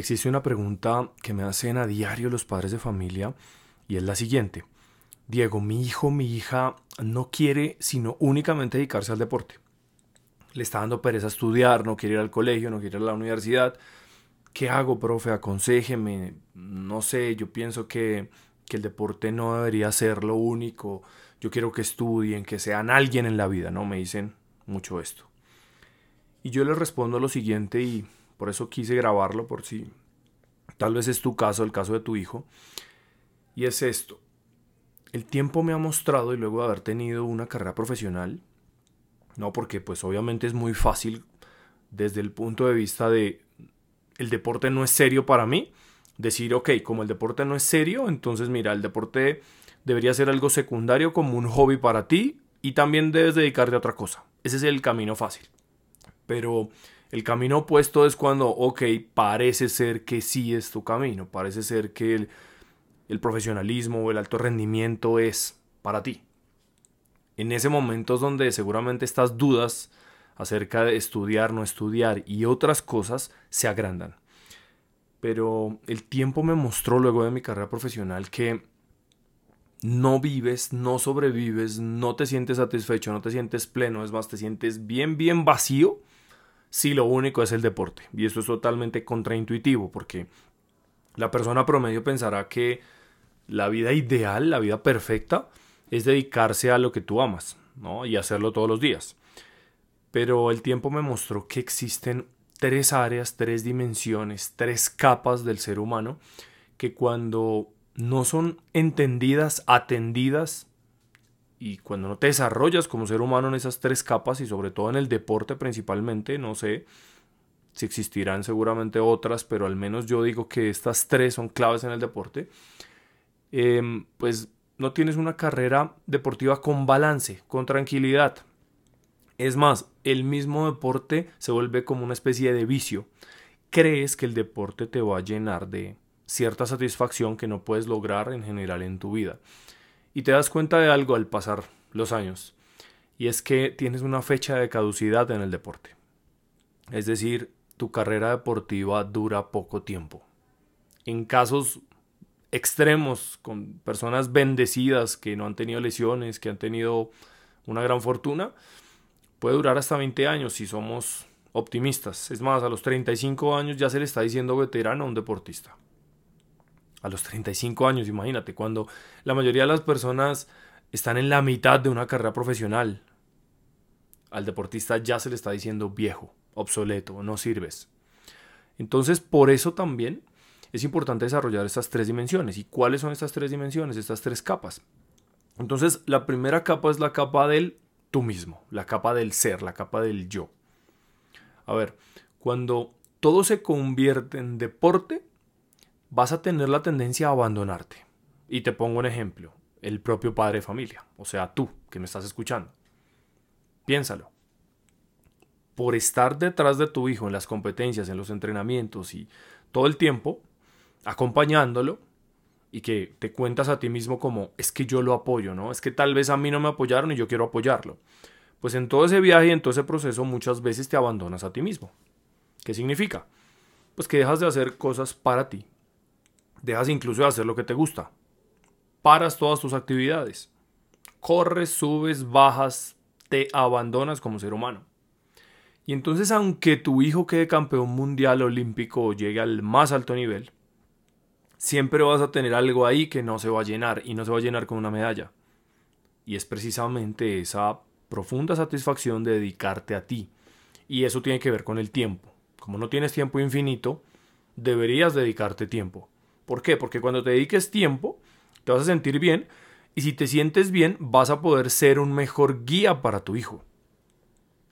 existe una pregunta que me hacen a diario los padres de familia y es la siguiente. Diego, mi hijo, mi hija no quiere sino únicamente dedicarse al deporte. Le está dando pereza estudiar, no quiere ir al colegio, no quiere ir a la universidad. ¿Qué hago, profe? Aconsejeme. No sé, yo pienso que, que el deporte no debería ser lo único. Yo quiero que estudien, que sean alguien en la vida, ¿no? Me dicen mucho esto. Y yo les respondo lo siguiente y por eso quise grabarlo por si tal vez es tu caso, el caso de tu hijo. Y es esto. El tiempo me ha mostrado y luego de haber tenido una carrera profesional, no porque pues obviamente es muy fácil desde el punto de vista de el deporte no es serio para mí, decir, ok, como el deporte no es serio, entonces mira, el deporte debería ser algo secundario como un hobby para ti y también debes dedicarte a otra cosa. Ese es el camino fácil. Pero el camino opuesto es cuando, ok, parece ser que sí es tu camino, parece ser que el, el profesionalismo o el alto rendimiento es para ti. En ese momento es donde seguramente estas dudas acerca de estudiar, no estudiar y otras cosas se agrandan. Pero el tiempo me mostró luego de mi carrera profesional que no vives, no sobrevives, no te sientes satisfecho, no te sientes pleno, es más, te sientes bien, bien vacío si lo único es el deporte. Y esto es totalmente contraintuitivo porque la persona promedio pensará que la vida ideal, la vida perfecta, es dedicarse a lo que tú amas, ¿no? Y hacerlo todos los días. Pero el tiempo me mostró que existen tres áreas, tres dimensiones, tres capas del ser humano que cuando no son entendidas, atendidas, y cuando no te desarrollas como ser humano en esas tres capas y sobre todo en el deporte principalmente, no sé si existirán seguramente otras, pero al menos yo digo que estas tres son claves en el deporte, em, pues no tienes una carrera deportiva con balance, con tranquilidad. Es más, el mismo deporte se vuelve como una especie de vicio. Crees que el deporte te va a llenar de cierta satisfacción que no puedes lograr en general en tu vida. Y te das cuenta de algo al pasar los años, y es que tienes una fecha de caducidad en el deporte. Es decir, tu carrera deportiva dura poco tiempo. En casos extremos, con personas bendecidas que no han tenido lesiones, que han tenido una gran fortuna, puede durar hasta 20 años si somos optimistas. Es más, a los 35 años ya se le está diciendo veterano a un deportista a los 35 años, imagínate, cuando la mayoría de las personas están en la mitad de una carrera profesional. Al deportista ya se le está diciendo viejo, obsoleto, no sirves. Entonces, por eso también es importante desarrollar estas tres dimensiones. ¿Y cuáles son estas tres dimensiones, estas tres capas? Entonces, la primera capa es la capa del tú mismo, la capa del ser, la capa del yo. A ver, cuando todo se convierte en deporte, vas a tener la tendencia a abandonarte. Y te pongo un ejemplo, el propio padre de familia, o sea, tú que me estás escuchando. Piénsalo. Por estar detrás de tu hijo en las competencias, en los entrenamientos y todo el tiempo, acompañándolo, y que te cuentas a ti mismo como es que yo lo apoyo, ¿no? Es que tal vez a mí no me apoyaron y yo quiero apoyarlo. Pues en todo ese viaje y en todo ese proceso muchas veces te abandonas a ti mismo. ¿Qué significa? Pues que dejas de hacer cosas para ti, Dejas incluso de hacer lo que te gusta. Paras todas tus actividades. Corres, subes, bajas, te abandonas como ser humano. Y entonces aunque tu hijo quede campeón mundial olímpico o llegue al más alto nivel, siempre vas a tener algo ahí que no se va a llenar y no se va a llenar con una medalla. Y es precisamente esa profunda satisfacción de dedicarte a ti. Y eso tiene que ver con el tiempo. Como no tienes tiempo infinito, deberías dedicarte tiempo. ¿Por qué? Porque cuando te dediques tiempo, te vas a sentir bien y si te sientes bien, vas a poder ser un mejor guía para tu hijo.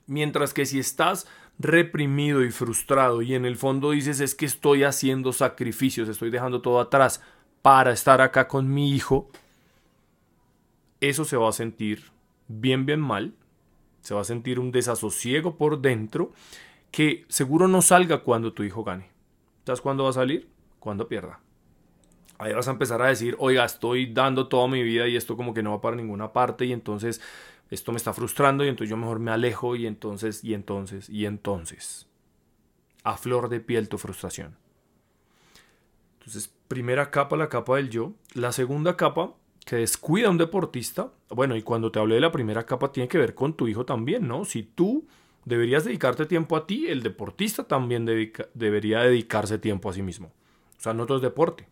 Mientras que si estás reprimido y frustrado y en el fondo dices es que estoy haciendo sacrificios, estoy dejando todo atrás para estar acá con mi hijo, eso se va a sentir bien, bien mal, se va a sentir un desasosiego por dentro que seguro no salga cuando tu hijo gane. ¿Sabes cuándo va a salir? Cuando pierda ahí vas a empezar a decir, oiga, estoy dando toda mi vida y esto como que no va para ninguna parte y entonces esto me está frustrando y entonces yo mejor me alejo y entonces, y entonces, y entonces. A flor de piel tu frustración. Entonces, primera capa, la capa del yo. La segunda capa, que descuida a un deportista. Bueno, y cuando te hablé de la primera capa, tiene que ver con tu hijo también, ¿no? Si tú deberías dedicarte tiempo a ti, el deportista también debería dedicarse tiempo a sí mismo. O sea, no todo es deporte,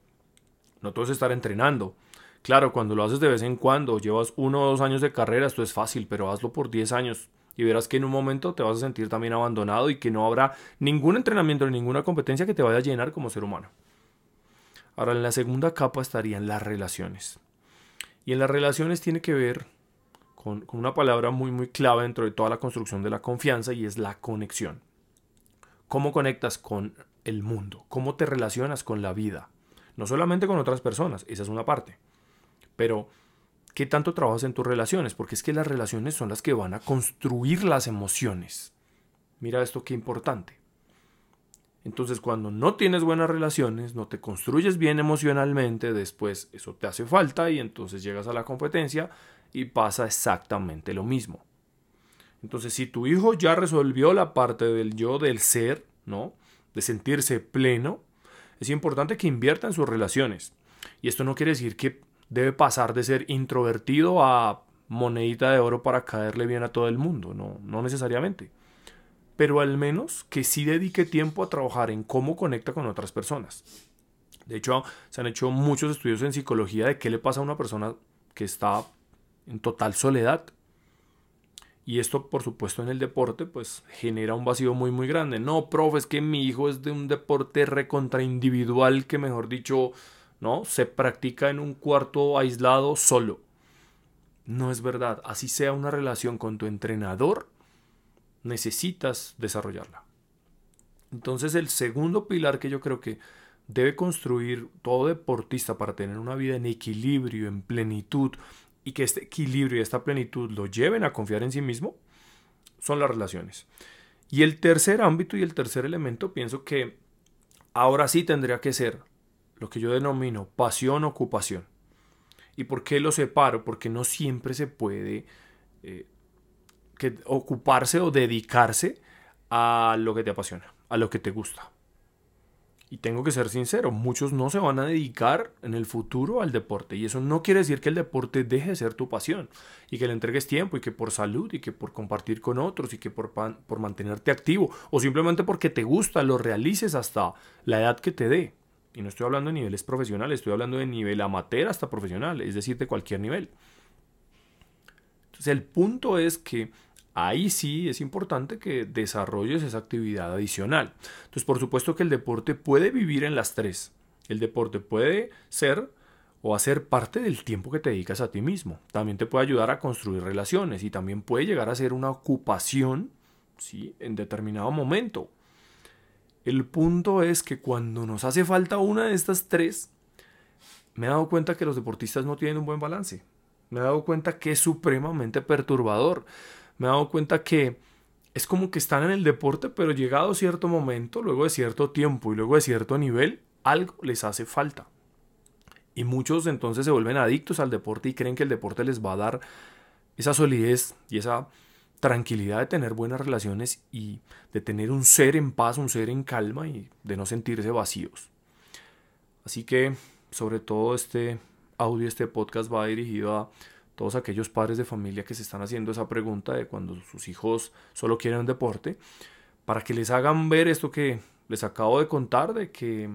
no todo es estar entrenando. Claro, cuando lo haces de vez en cuando, llevas uno o dos años de carrera, esto es fácil, pero hazlo por 10 años y verás que en un momento te vas a sentir también abandonado y que no habrá ningún entrenamiento ni ninguna competencia que te vaya a llenar como ser humano. Ahora, en la segunda capa estarían las relaciones. Y en las relaciones tiene que ver con, una palabra muy, muy clave dentro de toda la construcción de la confianza y es la conexión. ¿Cómo conectas con el mundo? ¿Cómo te relacionas con la vida? No solamente con otras personas, esa es una parte. Pero, ¿qué tanto trabajas en tus relaciones? Porque es que las relaciones son las que van a construir las emociones. Mira esto qué importante. Entonces, cuando no tienes buenas relaciones, no te construyes bien emocionalmente, después eso te hace falta y entonces llegas a la competencia y pasa exactamente lo mismo. Entonces, si tu hijo ya resolvió la parte del yo, del ser, ¿no? De sentirse pleno, es importante que invierta en sus relaciones. Y esto no quiere decir que debe pasar de ser introvertido a monedita de oro para caerle bien a todo el mundo, no, no necesariamente. Pero al menos que sí dedique tiempo a trabajar en cómo conecta con otras personas. De hecho, se han hecho muchos estudios en psicología de qué le pasa a una persona que está en total soledad. Y esto, por supuesto, en el deporte, pues genera un vacío muy, muy grande. No, profe, es que mi hijo es de un deporte recontra individual que, mejor dicho, ¿no? Se practica en un cuarto aislado solo. No es verdad. Así sea una relación con tu entrenador, necesitas desarrollarla. Entonces el segundo pilar que yo creo que debe construir todo deportista para tener una vida en equilibrio, en plenitud, y que este equilibrio y esta plenitud lo lleven a confiar en sí mismo, son las relaciones. Y el tercer ámbito y el tercer elemento pienso que ahora sí tendría que ser lo que yo denomino pasión ocupación. ¿Y por qué lo separo? Porque no siempre se puede eh, que ocuparse o dedicarse a lo que te apasiona, a lo que te gusta. Y tengo que ser sincero, muchos no se van a dedicar en el futuro al deporte. Y eso no quiere decir que el deporte deje de ser tu pasión. Y que le entregues tiempo y que por salud y que por compartir con otros y que por, por mantenerte activo. O simplemente porque te gusta, lo realices hasta la edad que te dé. Y no estoy hablando de niveles profesionales, estoy hablando de nivel amateur hasta profesional, es decir, de cualquier nivel. Entonces el punto es que ahí sí es importante que desarrolles esa actividad adicional. Entonces por supuesto que el deporte puede vivir en las tres. El deporte puede ser o hacer parte del tiempo que te dedicas a ti mismo. También te puede ayudar a construir relaciones y también puede llegar a ser una ocupación ¿sí? en determinado momento. El punto es que cuando nos hace falta una de estas tres, me he dado cuenta que los deportistas no tienen un buen balance. Me he dado cuenta que es supremamente perturbador. Me he dado cuenta que es como que están en el deporte, pero llegado cierto momento, luego de cierto tiempo y luego de cierto nivel, algo les hace falta. Y muchos entonces se vuelven adictos al deporte y creen que el deporte les va a dar esa solidez y esa tranquilidad de tener buenas relaciones y de tener un ser en paz, un ser en calma y de no sentirse vacíos. Así que, sobre todo este audio, este podcast va dirigido a todos aquellos padres de familia que se están haciendo esa pregunta de cuando sus hijos solo quieren un deporte, para que les hagan ver esto que les acabo de contar, de que,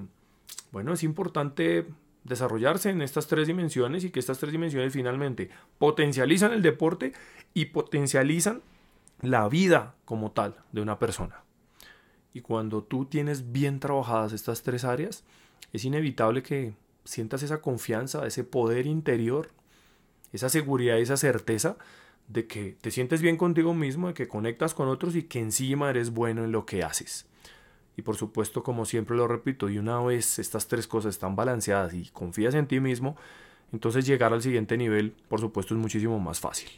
bueno, es importante desarrollarse en estas tres dimensiones y que estas tres dimensiones finalmente potencializan el deporte y potencializan la vida como tal de una persona. Y cuando tú tienes bien trabajadas estas tres áreas, es inevitable que sientas esa confianza, ese poder interior, esa seguridad esa certeza de que te sientes bien contigo mismo, de que conectas con otros y que encima eres bueno en lo que haces. Y por supuesto, como siempre lo repito, y una vez estas tres cosas están balanceadas y confías en ti mismo, entonces llegar al siguiente nivel, por supuesto, es muchísimo más fácil.